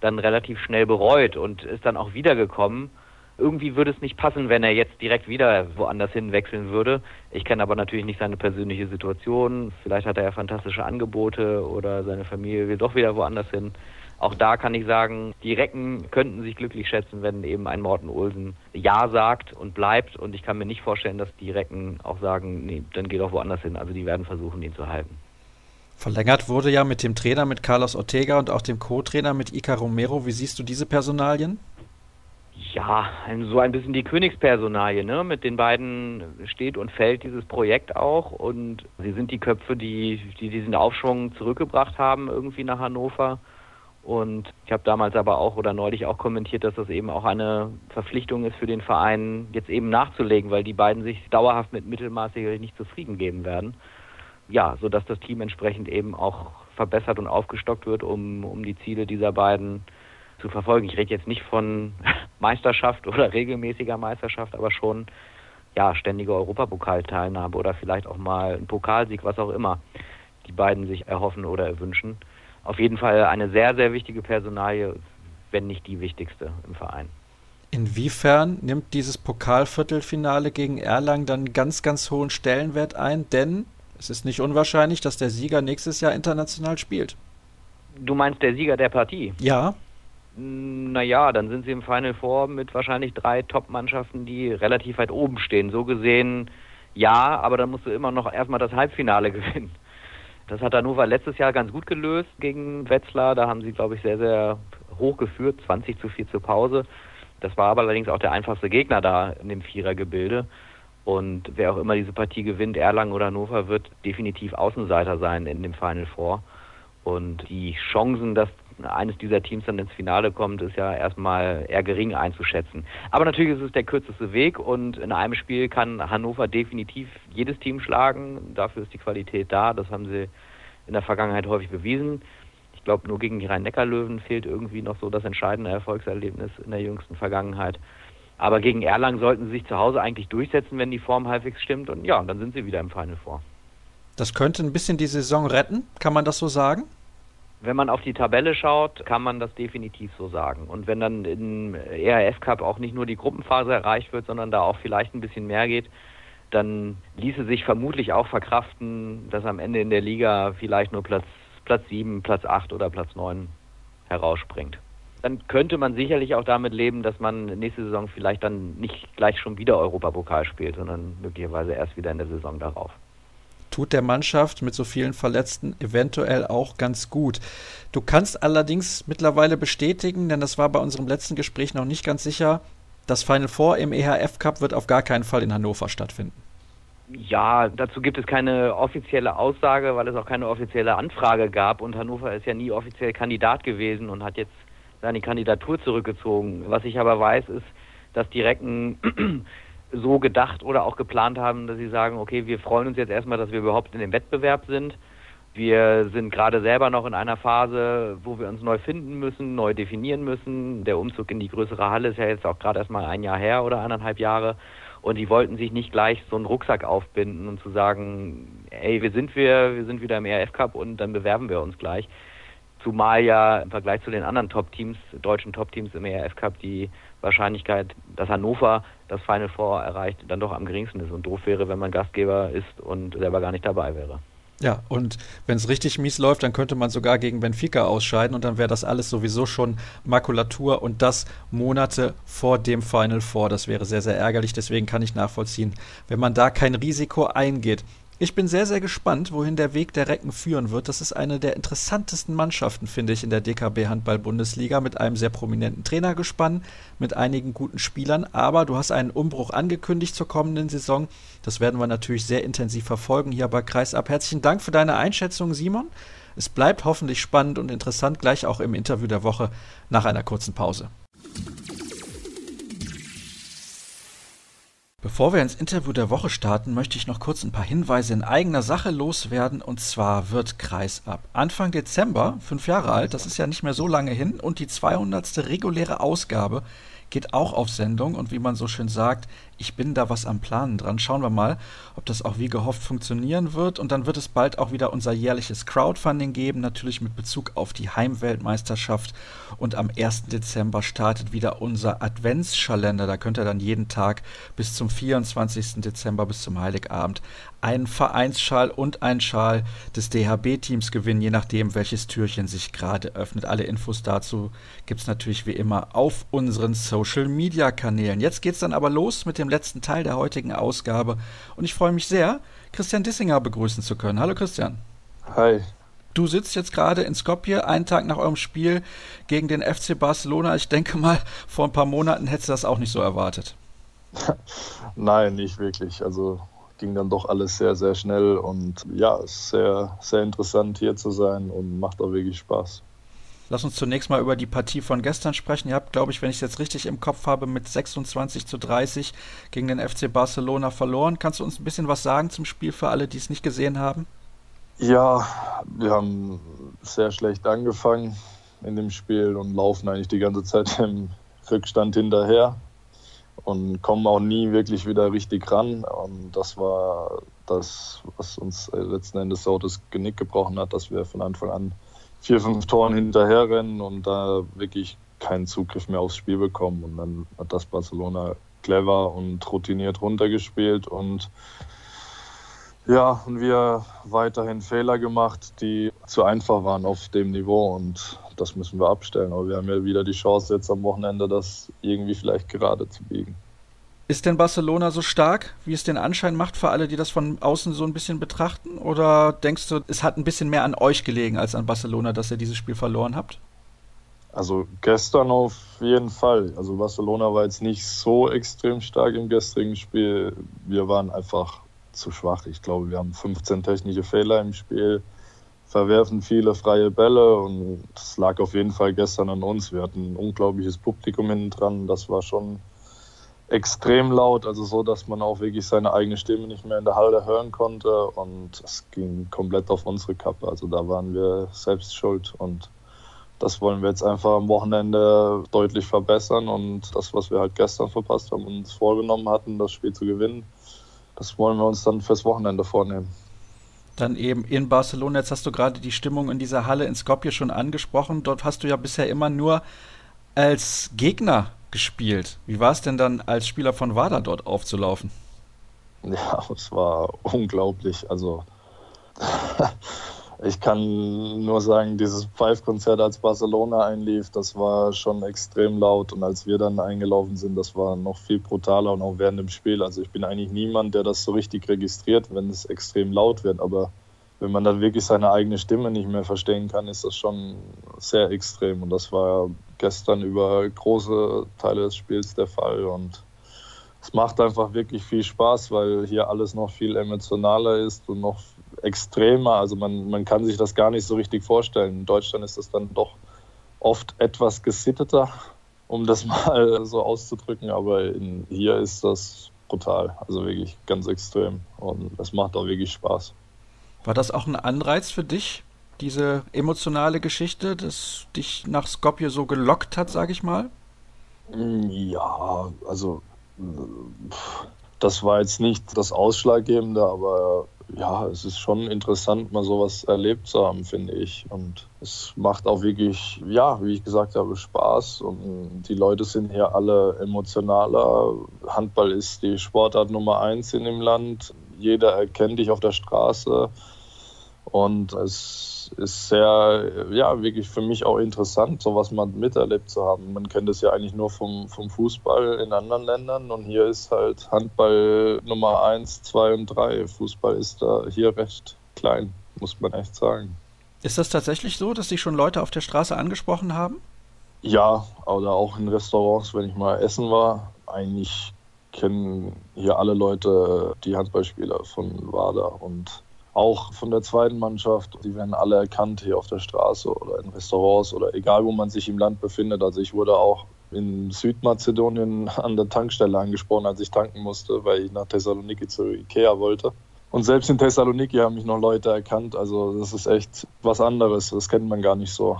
dann relativ schnell bereut und ist dann auch wiedergekommen. Irgendwie würde es nicht passen, wenn er jetzt direkt wieder woanders hin wechseln würde. Ich kenne aber natürlich nicht seine persönliche Situation. Vielleicht hat er ja fantastische Angebote oder seine Familie will doch wieder woanders hin auch da kann ich sagen, die Recken könnten sich glücklich schätzen, wenn eben ein Morten Olsen Ja sagt und bleibt. Und ich kann mir nicht vorstellen, dass die Recken auch sagen, nee, dann geh doch woanders hin. Also die werden versuchen, ihn zu halten. Verlängert wurde ja mit dem Trainer, mit Carlos Ortega und auch dem Co-Trainer mit Ica Romero. Wie siehst du diese Personalien? Ja, so ein bisschen die Königspersonalie. Ne? Mit den beiden steht und fällt dieses Projekt auch. Und sie sind die Köpfe, die, die diesen Aufschwung zurückgebracht haben irgendwie nach Hannover. Und ich habe damals aber auch oder neulich auch kommentiert, dass das eben auch eine Verpflichtung ist für den Verein, jetzt eben nachzulegen, weil die beiden sich dauerhaft mit Mittelmaß sicherlich nicht zufrieden geben werden. Ja, sodass das Team entsprechend eben auch verbessert und aufgestockt wird, um, um die Ziele dieser beiden zu verfolgen. Ich rede jetzt nicht von (laughs) Meisterschaft oder regelmäßiger Meisterschaft, aber schon ja, ständige Europapokalteilnahme oder vielleicht auch mal ein Pokalsieg, was auch immer die beiden sich erhoffen oder erwünschen auf jeden Fall eine sehr, sehr wichtige Personalie, wenn nicht die wichtigste im Verein. Inwiefern nimmt dieses Pokalviertelfinale gegen Erlangen dann ganz, ganz hohen Stellenwert ein? Denn es ist nicht unwahrscheinlich, dass der Sieger nächstes Jahr international spielt. Du meinst der Sieger der Partie? Ja. Naja, dann sind sie im Final Four mit wahrscheinlich drei Top-Mannschaften, die relativ weit oben stehen. So gesehen ja, aber dann musst du immer noch erstmal das Halbfinale (laughs) gewinnen. Das hat Hannover letztes Jahr ganz gut gelöst gegen Wetzlar. Da haben sie, glaube ich, sehr, sehr hoch geführt, 20 zu 4 zur Pause. Das war aber allerdings auch der einfachste Gegner da in dem Vierergebilde. Und wer auch immer diese Partie gewinnt, Erlangen oder Hannover, wird definitiv Außenseiter sein in dem Final Four. Und die Chancen, dass eines dieser Teams dann ins Finale kommt, ist ja erstmal eher gering einzuschätzen. Aber natürlich ist es der kürzeste Weg und in einem Spiel kann Hannover definitiv jedes Team schlagen. Dafür ist die Qualität da. Das haben sie in der Vergangenheit häufig bewiesen. Ich glaube, nur gegen die Rhein-Neckar-Löwen fehlt irgendwie noch so das entscheidende Erfolgserlebnis in der jüngsten Vergangenheit. Aber gegen Erlangen sollten sie sich zu Hause eigentlich durchsetzen, wenn die Form halbwegs stimmt. Und ja, dann sind sie wieder im Final Four. Das könnte ein bisschen die Saison retten, kann man das so sagen? Wenn man auf die Tabelle schaut, kann man das definitiv so sagen. Und wenn dann im ERF Cup auch nicht nur die Gruppenphase erreicht wird, sondern da auch vielleicht ein bisschen mehr geht, dann ließe sich vermutlich auch verkraften, dass am Ende in der Liga vielleicht nur Platz, Platz 7, Platz 8 oder Platz 9 herausspringt. Dann könnte man sicherlich auch damit leben, dass man nächste Saison vielleicht dann nicht gleich schon wieder Europapokal spielt, sondern möglicherweise erst wieder in der Saison darauf tut der Mannschaft mit so vielen Verletzten eventuell auch ganz gut. Du kannst allerdings mittlerweile bestätigen, denn das war bei unserem letzten Gespräch noch nicht ganz sicher, das Final Four im EHF Cup wird auf gar keinen Fall in Hannover stattfinden. Ja, dazu gibt es keine offizielle Aussage, weil es auch keine offizielle Anfrage gab und Hannover ist ja nie offiziell Kandidat gewesen und hat jetzt seine Kandidatur zurückgezogen. Was ich aber weiß, ist, dass die Recken so gedacht oder auch geplant haben, dass sie sagen, okay, wir freuen uns jetzt erstmal, dass wir überhaupt in dem Wettbewerb sind. Wir sind gerade selber noch in einer Phase, wo wir uns neu finden müssen, neu definieren müssen. Der Umzug in die größere Halle ist ja jetzt auch gerade erstmal ein Jahr her oder eineinhalb Jahre. Und die wollten sich nicht gleich so einen Rucksack aufbinden und zu sagen, ey, wir sind wir, wir sind wieder im ERF Cup und dann bewerben wir uns gleich. Zumal ja im Vergleich zu den anderen Top-Teams, deutschen Top-Teams im ERF Cup, die Wahrscheinlichkeit, dass Hannover das Final Four erreicht, dann doch am geringsten ist und doof wäre, wenn man Gastgeber ist und selber gar nicht dabei wäre. Ja, und wenn es richtig mies läuft, dann könnte man sogar gegen Benfica ausscheiden und dann wäre das alles sowieso schon Makulatur und das Monate vor dem Final Four. Das wäre sehr, sehr ärgerlich. Deswegen kann ich nachvollziehen, wenn man da kein Risiko eingeht. Ich bin sehr, sehr gespannt, wohin der Weg der Recken führen wird. Das ist eine der interessantesten Mannschaften, finde ich, in der DKB Handball-Bundesliga mit einem sehr prominenten Trainergespann, mit einigen guten Spielern. Aber du hast einen Umbruch angekündigt zur kommenden Saison. Das werden wir natürlich sehr intensiv verfolgen hier bei Kreisab. Herzlichen Dank für deine Einschätzung, Simon. Es bleibt hoffentlich spannend und interessant, gleich auch im Interview der Woche nach einer kurzen Pause. Bevor wir ins Interview der Woche starten, möchte ich noch kurz ein paar Hinweise in eigener Sache loswerden. Und zwar wird Kreisab Anfang Dezember, fünf Jahre alt, das ist ja nicht mehr so lange hin, und die 200. reguläre Ausgabe geht auch auf Sendung und wie man so schön sagt, ich bin da was am Planen dran. Schauen wir mal, ob das auch wie gehofft funktionieren wird. Und dann wird es bald auch wieder unser jährliches Crowdfunding geben, natürlich mit Bezug auf die Heimweltmeisterschaft. Und am 1. Dezember startet wieder unser Adventskalender. Da könnt ihr dann jeden Tag bis zum 24. Dezember, bis zum Heiligabend, einen Vereinsschal und einen Schal des DHB-Teams gewinnen, je nachdem, welches Türchen sich gerade öffnet. Alle Infos dazu gibt es natürlich wie immer auf unseren Social-Media-Kanälen. Jetzt geht es dann aber los mit dem letzten Teil der heutigen Ausgabe und ich freue mich sehr, Christian Dissinger begrüßen zu können. Hallo Christian. Hi. Du sitzt jetzt gerade in Skopje, einen Tag nach eurem Spiel gegen den FC Barcelona. Ich denke mal, vor ein paar Monaten hättest du das auch nicht so erwartet. (laughs) Nein, nicht wirklich. Also ging dann doch alles sehr, sehr schnell und ja, ist sehr, sehr interessant hier zu sein und macht auch wirklich Spaß. Lass uns zunächst mal über die Partie von gestern sprechen. Ihr habt, glaube ich, wenn ich es jetzt richtig im Kopf habe, mit 26 zu 30 gegen den FC Barcelona verloren. Kannst du uns ein bisschen was sagen zum Spiel für alle, die es nicht gesehen haben? Ja, wir haben sehr schlecht angefangen in dem Spiel und laufen eigentlich die ganze Zeit (laughs) im Rückstand hinterher und kommen auch nie wirklich wieder richtig ran. Und das war das, was uns letzten Endes so das Genick gebrochen hat, dass wir von Anfang an vier, fünf Toren hinterherrennen und da wirklich keinen Zugriff mehr aufs Spiel bekommen. Und dann hat das Barcelona clever und routiniert runtergespielt und ja, und wir weiterhin Fehler gemacht, die zu einfach waren auf dem Niveau und das müssen wir abstellen. Aber wir haben ja wieder die Chance jetzt am Wochenende, das irgendwie vielleicht gerade zu biegen. Ist denn Barcelona so stark, wie es den Anschein macht für alle, die das von außen so ein bisschen betrachten? Oder denkst du, es hat ein bisschen mehr an euch gelegen als an Barcelona, dass ihr dieses Spiel verloren habt? Also gestern auf jeden Fall. Also Barcelona war jetzt nicht so extrem stark im gestrigen Spiel. Wir waren einfach zu schwach. Ich glaube, wir haben 15 technische Fehler im Spiel, verwerfen viele freie Bälle und das lag auf jeden Fall gestern an uns. Wir hatten ein unglaubliches Publikum hinten dran. Das war schon extrem laut, also so, dass man auch wirklich seine eigene Stimme nicht mehr in der Halle hören konnte und es ging komplett auf unsere Kappe. Also da waren wir selbst schuld und das wollen wir jetzt einfach am Wochenende deutlich verbessern und das, was wir halt gestern verpasst haben und uns vorgenommen hatten, das Spiel zu gewinnen, das wollen wir uns dann fürs Wochenende vornehmen. Dann eben in Barcelona, jetzt hast du gerade die Stimmung in dieser Halle in Skopje schon angesprochen. Dort hast du ja bisher immer nur als Gegner gespielt. Wie war es denn dann als Spieler von WADA dort aufzulaufen? Ja, es war unglaublich. Also (laughs) ich kann nur sagen, dieses Pfeifkonzert, als Barcelona einlief, das war schon extrem laut. Und als wir dann eingelaufen sind, das war noch viel brutaler und auch während dem Spiel. Also ich bin eigentlich niemand, der das so richtig registriert, wenn es extrem laut wird. Aber wenn man dann wirklich seine eigene Stimme nicht mehr verstehen kann, ist das schon sehr extrem. Und das war gestern über große Teile des Spiels der Fall. Und es macht einfach wirklich viel Spaß, weil hier alles noch viel emotionaler ist und noch extremer. Also man, man kann sich das gar nicht so richtig vorstellen. In Deutschland ist das dann doch oft etwas gesitteter, um das (laughs) mal so auszudrücken. Aber in, hier ist das brutal. Also wirklich ganz extrem. Und es macht auch wirklich Spaß. War das auch ein Anreiz für dich, diese emotionale Geschichte, das dich nach Skopje so gelockt hat, sage ich mal? Ja, also das war jetzt nicht das Ausschlaggebende, aber ja, es ist schon interessant, mal sowas erlebt zu haben, finde ich. Und es macht auch wirklich, ja, wie ich gesagt habe, Spaß. Und die Leute sind hier alle emotionaler. Handball ist die Sportart Nummer eins in dem Land. Jeder erkennt dich auf der Straße. Und es ist sehr, ja, wirklich für mich auch interessant, sowas mal miterlebt zu haben. Man kennt es ja eigentlich nur vom, vom Fußball in anderen Ländern und hier ist halt Handball Nummer eins, zwei und drei. Fußball ist da hier recht klein, muss man echt sagen. Ist das tatsächlich so, dass sich schon Leute auf der Straße angesprochen haben? Ja, oder auch in Restaurants, wenn ich mal essen war. Eigentlich kennen hier alle Leute die Handballspieler von WADA und auch von der zweiten Mannschaft. Die werden alle erkannt hier auf der Straße oder in Restaurants oder egal, wo man sich im Land befindet. Also ich wurde auch in Südmazedonien (laughs) an der Tankstelle angesprochen, als ich tanken musste, weil ich nach Thessaloniki zu Ikea wollte. Und selbst in Thessaloniki haben mich noch Leute erkannt. Also das ist echt was anderes. Das kennt man gar nicht so.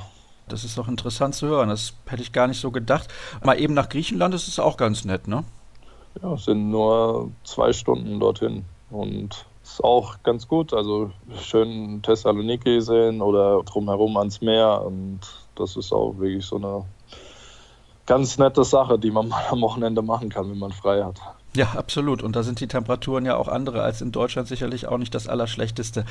Das ist doch interessant zu hören. Das hätte ich gar nicht so gedacht. Mal eben nach Griechenland ist es auch ganz nett, ne? Ja, es sind nur zwei Stunden dorthin. Und ist auch ganz gut. Also schön Thessaloniki sehen oder drumherum ans Meer. Und das ist auch wirklich so eine ganz nette Sache, die man (laughs) mal am Wochenende machen kann, wenn man frei hat. Ja, absolut. Und da sind die Temperaturen ja auch andere als in Deutschland sicherlich auch nicht das Allerschlechteste.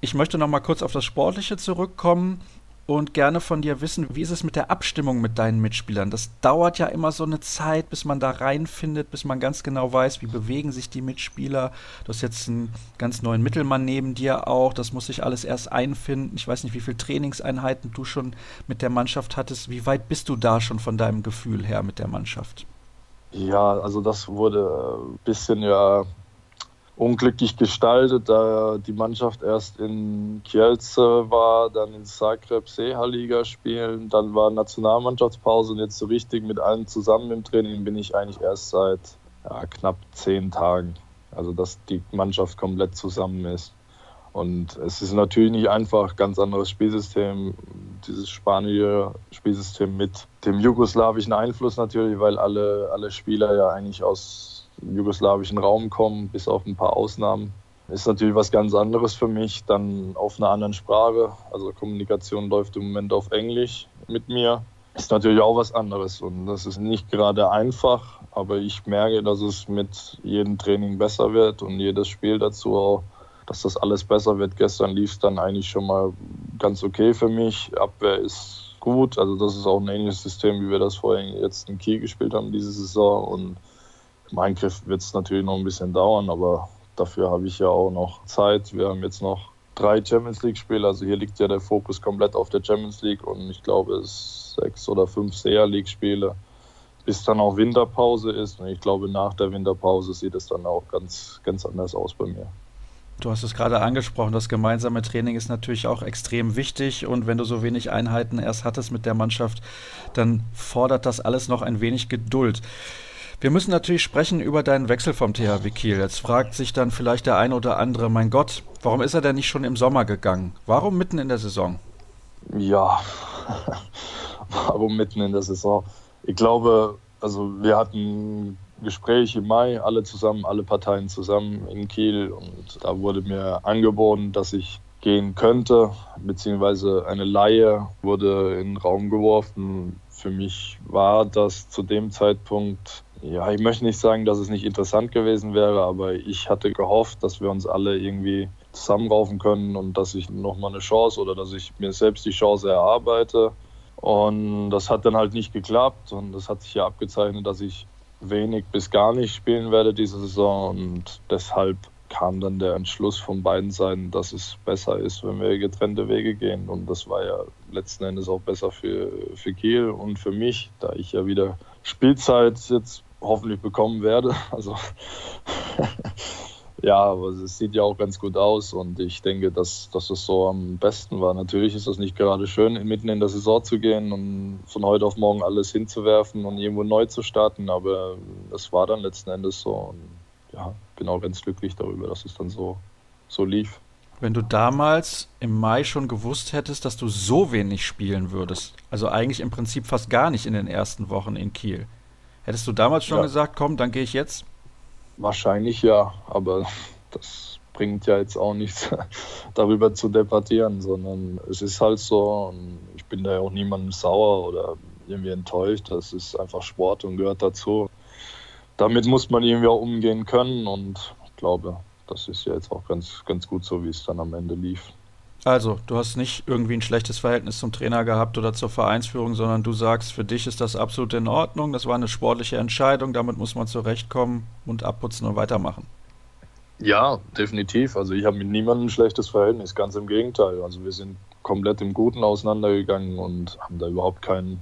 Ich möchte noch mal kurz auf das Sportliche zurückkommen und gerne von dir wissen, wie ist es mit der Abstimmung mit deinen Mitspielern? Das dauert ja immer so eine Zeit, bis man da reinfindet, bis man ganz genau weiß, wie bewegen sich die Mitspieler. Du hast jetzt einen ganz neuen Mittelmann neben dir auch. Das muss sich alles erst einfinden. Ich weiß nicht, wie viele Trainingseinheiten du schon mit der Mannschaft hattest. Wie weit bist du da schon von deinem Gefühl her mit der Mannschaft? Ja, also das wurde ein bisschen ja unglücklich gestaltet, da die Mannschaft erst in Kielce war, dann in Zagreb Seeha-Liga spielen, dann war Nationalmannschaftspause und jetzt so richtig mit allen zusammen im Training bin ich eigentlich erst seit ja, knapp zehn Tagen. Also dass die Mannschaft komplett zusammen ist. Und es ist natürlich nicht einfach, ganz anderes Spielsystem, dieses spanische Spielsystem mit dem jugoslawischen Einfluss natürlich, weil alle, alle Spieler ja eigentlich aus jugoslawischen Raum kommen, bis auf ein paar Ausnahmen. Ist natürlich was ganz anderes für mich, dann auf einer anderen Sprache. Also Kommunikation läuft im Moment auf Englisch mit mir. Ist natürlich auch was anderes und das ist nicht gerade einfach, aber ich merke, dass es mit jedem Training besser wird und jedes Spiel dazu auch, dass das alles besser wird. Gestern lief es dann eigentlich schon mal ganz okay für mich. Abwehr ist gut, also das ist auch ein ähnliches System, wie wir das vorhin jetzt in Kiel gespielt haben diese Saison und Eingriff wird es natürlich noch ein bisschen dauern, aber dafür habe ich ja auch noch Zeit. Wir haben jetzt noch drei Champions League-Spiele. Also hier liegt ja der Fokus komplett auf der Champions League und ich glaube, es sechs oder fünf SEA League-Spiele, bis dann auch Winterpause ist. Und ich glaube, nach der Winterpause sieht es dann auch ganz, ganz anders aus bei mir. Du hast es gerade angesprochen, das gemeinsame Training ist natürlich auch extrem wichtig und wenn du so wenig Einheiten erst hattest mit der Mannschaft, dann fordert das alles noch ein wenig Geduld. Wir müssen natürlich sprechen über deinen Wechsel vom THW Kiel. Jetzt fragt sich dann vielleicht der ein oder andere, mein Gott, warum ist er denn nicht schon im Sommer gegangen? Warum mitten in der Saison? Ja, (laughs) warum mitten in der Saison? Ich glaube, also wir hatten Gespräche im Mai, alle zusammen, alle Parteien zusammen in Kiel und da wurde mir angeboten, dass ich gehen könnte, beziehungsweise eine Laie wurde in den Raum geworfen. Für mich war das zu dem Zeitpunkt ja, ich möchte nicht sagen, dass es nicht interessant gewesen wäre, aber ich hatte gehofft, dass wir uns alle irgendwie zusammenraufen können und dass ich nochmal eine Chance oder dass ich mir selbst die Chance erarbeite. Und das hat dann halt nicht geklappt und das hat sich ja abgezeichnet, dass ich wenig bis gar nicht spielen werde diese Saison und deshalb kam dann der Entschluss von beiden Seiten, dass es besser ist, wenn wir getrennte Wege gehen. Und das war ja letzten Endes auch besser für, für Kiel und für mich, da ich ja wieder Spielzeit jetzt hoffentlich bekommen werde. (laughs) Also (laughs) ja, aber es sieht ja auch ganz gut aus und ich denke, dass, dass es so am besten war. Natürlich ist es nicht gerade schön, mitten in der Saison zu gehen und von heute auf morgen alles hinzuwerfen und irgendwo neu zu starten, aber es war dann letzten Endes so. Und ja, bin auch ganz glücklich darüber, dass es dann so, so lief. Wenn du damals im Mai schon gewusst hättest, dass du so wenig spielen würdest, also eigentlich im Prinzip fast gar nicht in den ersten Wochen in Kiel, hättest du damals schon ja. gesagt, komm, dann gehe ich jetzt? Wahrscheinlich ja, aber das bringt ja jetzt auch nichts (laughs) darüber zu debattieren, sondern es ist halt so und ich bin da ja auch niemandem sauer oder irgendwie enttäuscht. Das ist einfach Sport und gehört dazu. Damit muss man irgendwie auch umgehen können und ich glaube, das ist ja jetzt auch ganz, ganz gut so, wie es dann am Ende lief. Also, du hast nicht irgendwie ein schlechtes Verhältnis zum Trainer gehabt oder zur Vereinsführung, sondern du sagst, für dich ist das absolut in Ordnung, das war eine sportliche Entscheidung, damit muss man zurechtkommen und abputzen und weitermachen. Ja, definitiv. Also ich habe mit niemandem ein schlechtes Verhältnis, ganz im Gegenteil. Also wir sind komplett im Guten auseinandergegangen und haben da überhaupt keinen,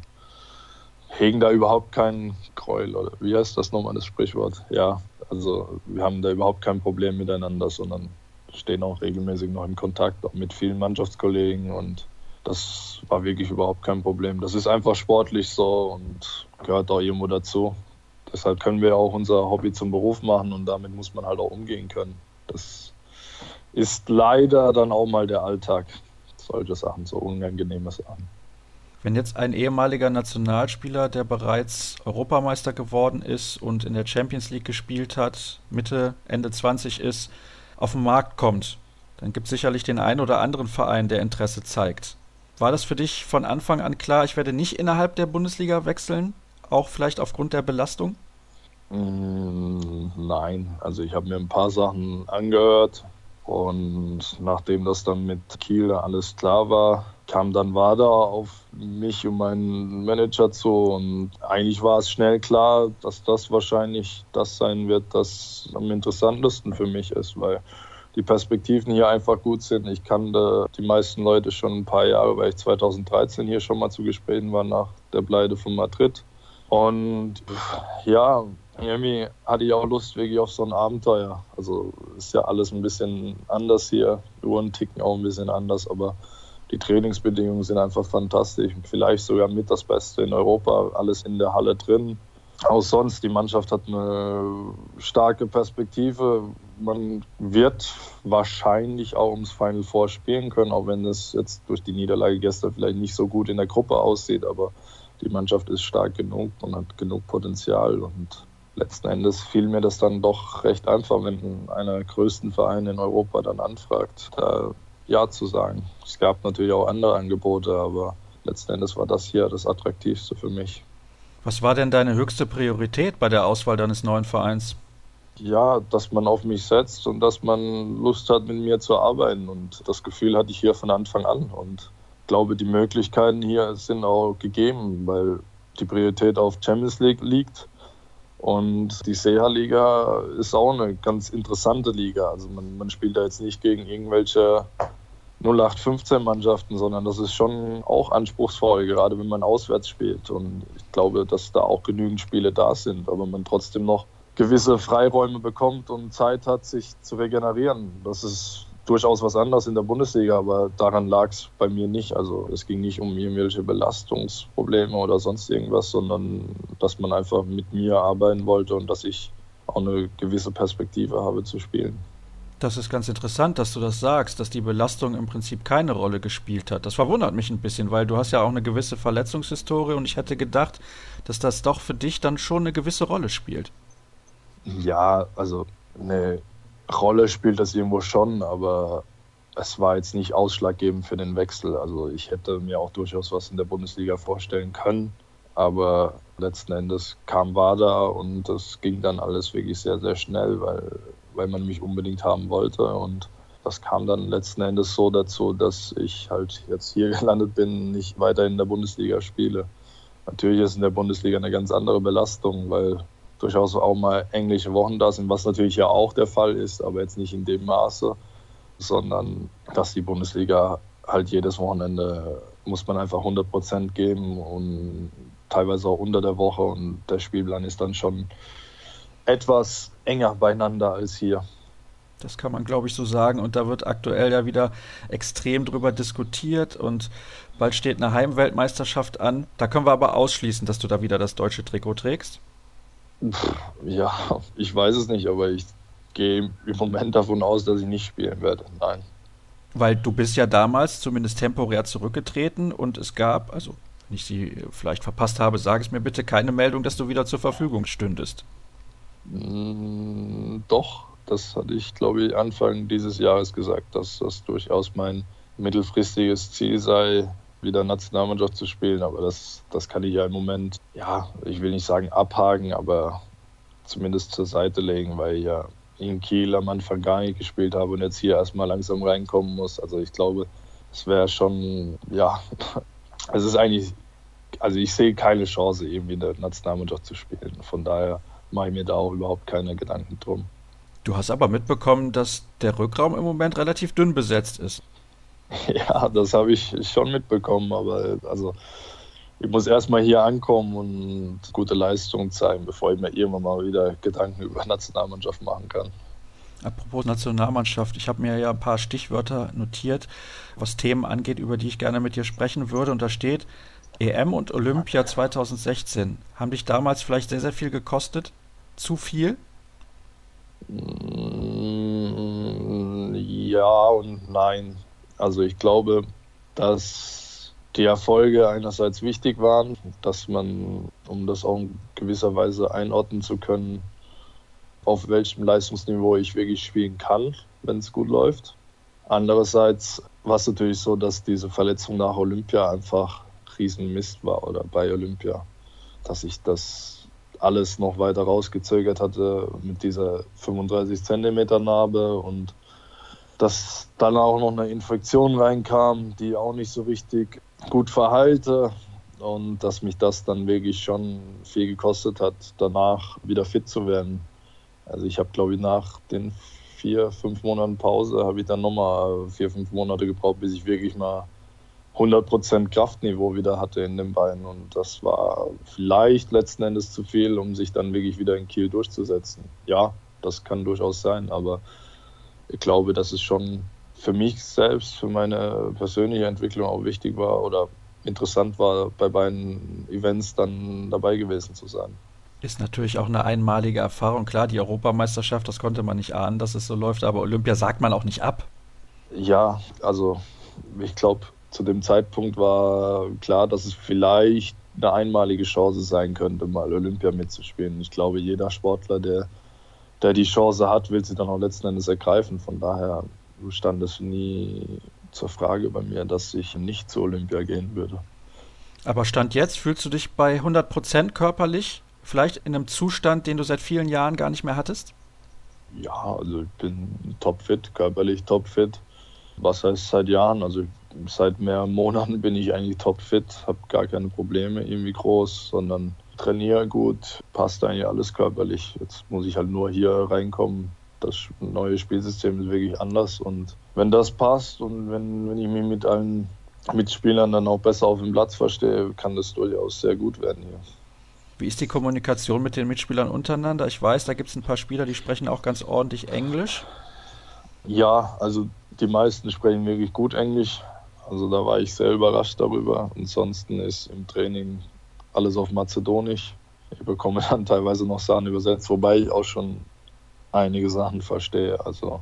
hegen da überhaupt keinen Gräuel oder wie heißt das nochmal das Sprichwort? Ja, also wir haben da überhaupt kein Problem miteinander, sondern stehen auch regelmäßig noch in Kontakt, auch mit vielen Mannschaftskollegen und das war wirklich überhaupt kein Problem. Das ist einfach sportlich so und gehört auch irgendwo dazu. Deshalb können wir auch unser Hobby zum Beruf machen und damit muss man halt auch umgehen können. Das ist leider dann auch mal der Alltag, solche Sachen, so unangenehme Sachen. Wenn jetzt ein ehemaliger Nationalspieler, der bereits Europameister geworden ist und in der Champions League gespielt hat, Mitte, Ende 20 ist, auf den Markt kommt, dann gibt es sicherlich den einen oder anderen Verein, der Interesse zeigt. War das für dich von Anfang an klar, ich werde nicht innerhalb der Bundesliga wechseln, auch vielleicht aufgrund der Belastung? Mm, nein, also ich habe mir ein paar Sachen angehört und nachdem das dann mit Kiel alles klar war, kam dann Wada auf mich und meinen Manager zu und eigentlich war es schnell klar, dass das wahrscheinlich das sein wird, das am interessantesten für mich ist, weil die Perspektiven hier einfach gut sind. Ich kannte die meisten Leute schon ein paar Jahre, weil ich 2013 hier schon mal zu Gesprächen war nach der Pleite von Madrid. Und ja, irgendwie hatte ich auch Lust wirklich auf so ein Abenteuer. Also ist ja alles ein bisschen anders hier, Uhren ticken auch ein bisschen anders, aber die Trainingsbedingungen sind einfach fantastisch. Vielleicht sogar mit das Beste in Europa, alles in der Halle drin. Auch sonst, die Mannschaft hat eine starke Perspektive. Man wird wahrscheinlich auch ums Final Four spielen können, auch wenn es jetzt durch die Niederlage gestern vielleicht nicht so gut in der Gruppe aussieht. Aber die Mannschaft ist stark genug und hat genug Potenzial. Und letzten Endes fiel mir das dann doch recht einfach, wenn einer der größten Vereine in Europa dann anfragt, da Ja zu sagen. Es gab natürlich auch andere Angebote, aber letzten Endes war das hier das Attraktivste für mich. Was war denn deine höchste Priorität bei der Auswahl deines neuen Vereins? Ja, dass man auf mich setzt und dass man Lust hat, mit mir zu arbeiten. Und das Gefühl hatte ich hier von Anfang an. Und ich glaube, die Möglichkeiten hier sind auch gegeben, weil die Priorität auf Champions League liegt und die Seha-Liga ist auch eine ganz interessante Liga. Also man, man spielt da jetzt nicht gegen irgendwelche 0815-Mannschaften, sondern das ist schon auch anspruchsvoll, gerade wenn man auswärts spielt. Und ich glaube, dass da auch genügend Spiele da sind, aber man trotzdem noch gewisse Freiräume bekommt und Zeit hat, sich zu regenerieren. Das ist durchaus was anderes in der Bundesliga, aber daran lag es bei mir nicht. Also es ging nicht um irgendwelche Belastungsprobleme oder sonst irgendwas, sondern dass man einfach mit mir arbeiten wollte und dass ich auch eine gewisse Perspektive habe zu spielen. Das ist ganz interessant, dass du das sagst, dass die Belastung im Prinzip keine Rolle gespielt hat. Das verwundert mich ein bisschen, weil du hast ja auch eine gewisse Verletzungshistorie und ich hätte gedacht, dass das doch für dich dann schon eine gewisse Rolle spielt. Ja, also eine Rolle spielt das irgendwo schon, aber es war jetzt nicht ausschlaggebend für den Wechsel. Also ich hätte mir auch durchaus was in der Bundesliga vorstellen können, aber letzten Endes kam WADA und das ging dann alles wirklich sehr, sehr schnell, weil, weil man mich unbedingt haben wollte und das kam dann letzten Endes so dazu, dass ich halt jetzt hier (laughs) gelandet bin, nicht weiter in der Bundesliga spiele. Natürlich ist in der Bundesliga eine ganz andere Belastung, weil durchaus auch mal englische Wochen da sind, was natürlich ja auch der Fall ist, aber jetzt nicht in dem Maße, sondern dass die Bundesliga halt jedes Wochenende muss man einfach 100 Prozent geben und teilweise auch unter der Woche und der Spielplan ist dann schon etwas enger beieinander als hier. Das kann man, glaube ich, so sagen. Und da wird aktuell ja wieder extrem drüber diskutiert und bald steht eine Heimweltmeisterschaft an. Da können wir aber ausschließen, dass du da wieder das deutsche Trikot trägst. Ja, ich weiß es nicht, aber ich gehe im Moment davon aus, dass ich nicht spielen werde. Nein. Weil du bist ja damals zumindest temporär zurückgetreten und es gab, also wenn ich sie vielleicht verpasst habe, sage es mir bitte, keine Meldung, dass du wieder zur Verfügung stündest. Mm, doch, das hatte ich, glaube ich, Anfang dieses Jahres gesagt, dass das durchaus mein mittelfristiges Ziel sei, wieder Nationalmannschaft zu spielen. Aber das, das kann ich ja im Moment, ja, ich will nicht sagen abhaken, aber zumindest zur Seite legen, weil ich ja in Kiel am Anfang gar nicht gespielt habe und jetzt hier erstmal langsam reinkommen muss. Also ich glaube, es wäre schon, ja, (laughs) es ist eigentlich, also ich sehe keine Chance, irgendwie in der Nationalmannschaft zu spielen. Von daher mache ich mir da auch überhaupt keine Gedanken drum. Du hast aber mitbekommen, dass der Rückraum im Moment relativ dünn besetzt ist. (laughs) Ja, das habe ich schon mitbekommen, aber also ich muss erstmal hier ankommen und gute Leistung zeigen, bevor ich mir irgendwann mal wieder Gedanken (laughs) über Nationalmannschaft machen kann. Apropos Nationalmannschaft, ich habe mir ja ein paar Stichwörter notiert, was Themen angeht, über die ich gerne mit dir sprechen würde. Und da steht EM und Olympia 2016. Haben dich damals vielleicht sehr, sehr viel gekostet? Zu viel? Mm, ja und nein. Also ich glaube, dass die Erfolge einerseits wichtig waren, dass man, um das auch in gewisser Weise einordnen zu können, auf welchem Leistungsniveau ich wirklich spielen kann, wenn es gut läuft. Andererseits war es natürlich so, dass diese Verletzung nach Olympia einfach Riesenmist war oder bei Olympia, dass ich das alles noch weiter rausgezögert hatte mit dieser 35 Zentimeter Narbe und dass dann auch noch eine Infektion reinkam, die auch nicht so richtig gut verheilte und dass mich das dann wirklich schon viel gekostet hat, danach wieder fit zu werden. Also ich habe, glaube ich, nach den vier, fünf Monaten Pause habe ich dann nochmal vier, fünf Monate gebraucht, bis ich wirklich mal 100% Kraftniveau wieder hatte in den Beinen. Und das war vielleicht letzten Endes zu viel, um sich dann wirklich wieder in Kiel durchzusetzen. Ja, das kann durchaus sein, aber glaube, dass es schon für mich selbst, für meine persönliche Entwicklung auch wichtig war oder interessant war, bei beiden Events dann dabei gewesen zu sein. Ist natürlich auch eine einmalige Erfahrung. Klar, die Europameisterschaft, das konnte man nicht ahnen, dass es so läuft, aber Olympia sagt man auch nicht ab. Ja, also ich glaube, zu dem Zeitpunkt war klar, dass es vielleicht eine einmalige Chance sein könnte, mal Olympia mitzuspielen. Ich glaube, jeder Sportler, der der die Chance hat, will sie dann auch letzten Endes ergreifen. Von daher stand es nie zur Frage bei mir, dass ich nicht zu Olympia gehen würde. Aber Stand jetzt, fühlst du dich bei 100 Prozent körperlich? Vielleicht in einem Zustand, den du seit vielen Jahren gar nicht mehr hattest? Ja, also ich bin topfit, körperlich topfit. Was heißt seit Jahren? Also seit mehreren Monaten bin ich eigentlich topfit, habe gar keine Probleme irgendwie groß, sondern trainiere gut, passt eigentlich alles körperlich. Jetzt muss ich halt nur hier reinkommen. Das neue Spielsystem ist wirklich anders und wenn das passt und wenn, wenn ich mich mit allen Mitspielern dann auch besser auf dem Platz verstehe, kann das durchaus sehr gut werden hier. Wie ist die Kommunikation mit den Mitspielern untereinander? Ich weiß, da gibt es ein paar Spieler, die sprechen auch ganz ordentlich Englisch. Ja, also die meisten sprechen wirklich gut Englisch. Also da war ich sehr überrascht darüber. Ansonsten ist im Training alles auf Mazedonisch. Ich bekomme dann teilweise noch Sachen übersetzt, wobei ich auch schon einige Sachen verstehe. Also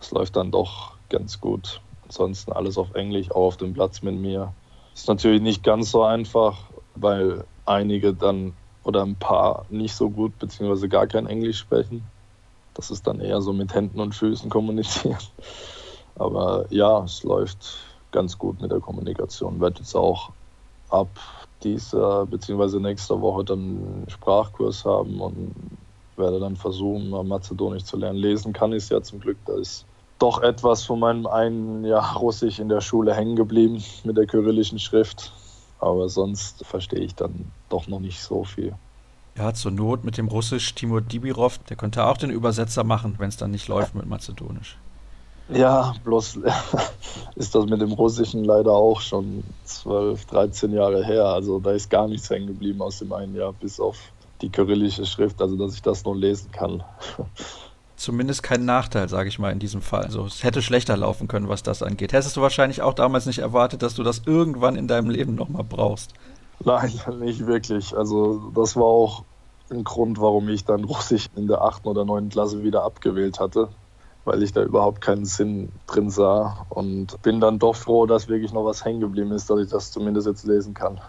es läuft dann doch ganz gut. Ansonsten alles auf Englisch, auch auf dem Platz mit mir. Ist natürlich nicht ganz so einfach, weil einige dann oder ein paar nicht so gut beziehungsweise gar kein Englisch sprechen. Das ist dann eher so mit Händen und Füßen kommunizieren. (laughs) Aber ja, es läuft ganz gut mit der Kommunikation. Wird jetzt auch ab dieser bzw. nächste Woche dann einen Sprachkurs haben und werde dann versuchen, Mazedonisch zu lernen. Lesen kann ich es ja zum Glück. Da ist doch etwas von meinem einen Jahr Russisch in der Schule hängen geblieben mit der kyrillischen Schrift. Aber sonst verstehe ich dann doch noch nicht so viel. Ja, zur Not mit dem Russisch Timur Dibirov, der könnte auch den Übersetzer machen, wenn es dann nicht läuft mit Mazedonisch. Ja, bloß (laughs) ist das mit dem Russischen leider auch schon 12, 13 Jahre her. Also da ist gar nichts hängen geblieben aus dem einen Jahr, bis auf die kyrillische Schrift, also dass ich das noch lesen kann. (laughs) Zumindest kein Nachteil, sage ich mal, in diesem Fall. Also es hätte schlechter laufen können, was das angeht. Hättest du wahrscheinlich auch damals nicht erwartet, dass du das irgendwann in deinem Leben nochmal brauchst. Nein, (laughs) nicht wirklich. Also das war auch ein Grund, warum ich dann Russisch in der achten oder neunten Klasse wieder abgewählt hatte, weil ich da überhaupt keinen Sinn drin sah und bin dann doch froh, dass wirklich noch was hängen geblieben ist, dass ich das zumindest jetzt lesen kann.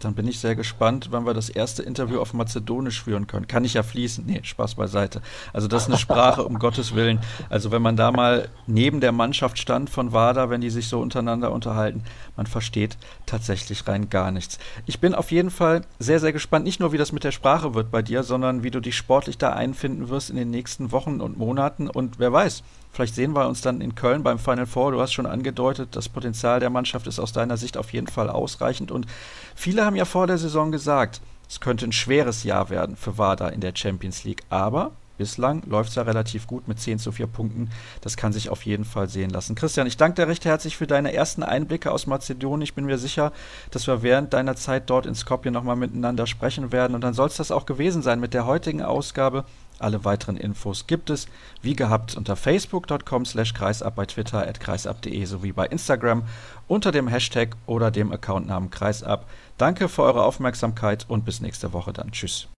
Dann bin ich sehr gespannt, wann wir das erste Interview auf Mazedonisch führen können. Kann ich ja fließen? Nee, Spaß beiseite. Also das ist eine Sprache, um (laughs) Gottes Willen. Also wenn man da mal neben der Mannschaft stand von WADA, wenn die sich so untereinander unterhalten, man versteht tatsächlich rein gar nichts. Ich bin auf jeden Fall sehr, sehr gespannt, nicht nur wie das mit der Sprache wird bei dir, sondern wie du dich sportlich da einfinden wirst in den nächsten Wochen und Monaten. Und wer weiß, Vielleicht sehen wir uns dann in Köln beim Final Four. Du hast schon angedeutet, das Potenzial der Mannschaft ist aus deiner Sicht auf jeden Fall ausreichend. Und viele haben ja vor der Saison gesagt, es könnte ein schweres Jahr werden für WADA in der Champions League. Aber bislang läuft es ja relativ gut mit 10 zu 4 Punkten. Das kann sich auf jeden Fall sehen lassen. Christian, ich danke dir recht herzlich für deine ersten Einblicke aus Mazedonien. Ich bin mir sicher, dass wir während deiner Zeit dort in Skopje nochmal miteinander sprechen werden. Und dann soll es das auch gewesen sein mit der heutigen Ausgabe alle weiteren Infos gibt es, wie gehabt, unter facebook.com slash kreisab, bei Twitter at kreisab.de sowie bei Instagram unter dem Hashtag oder dem Accountnamen kreisab. Danke für eure Aufmerksamkeit und bis nächste Woche dann. Tschüss.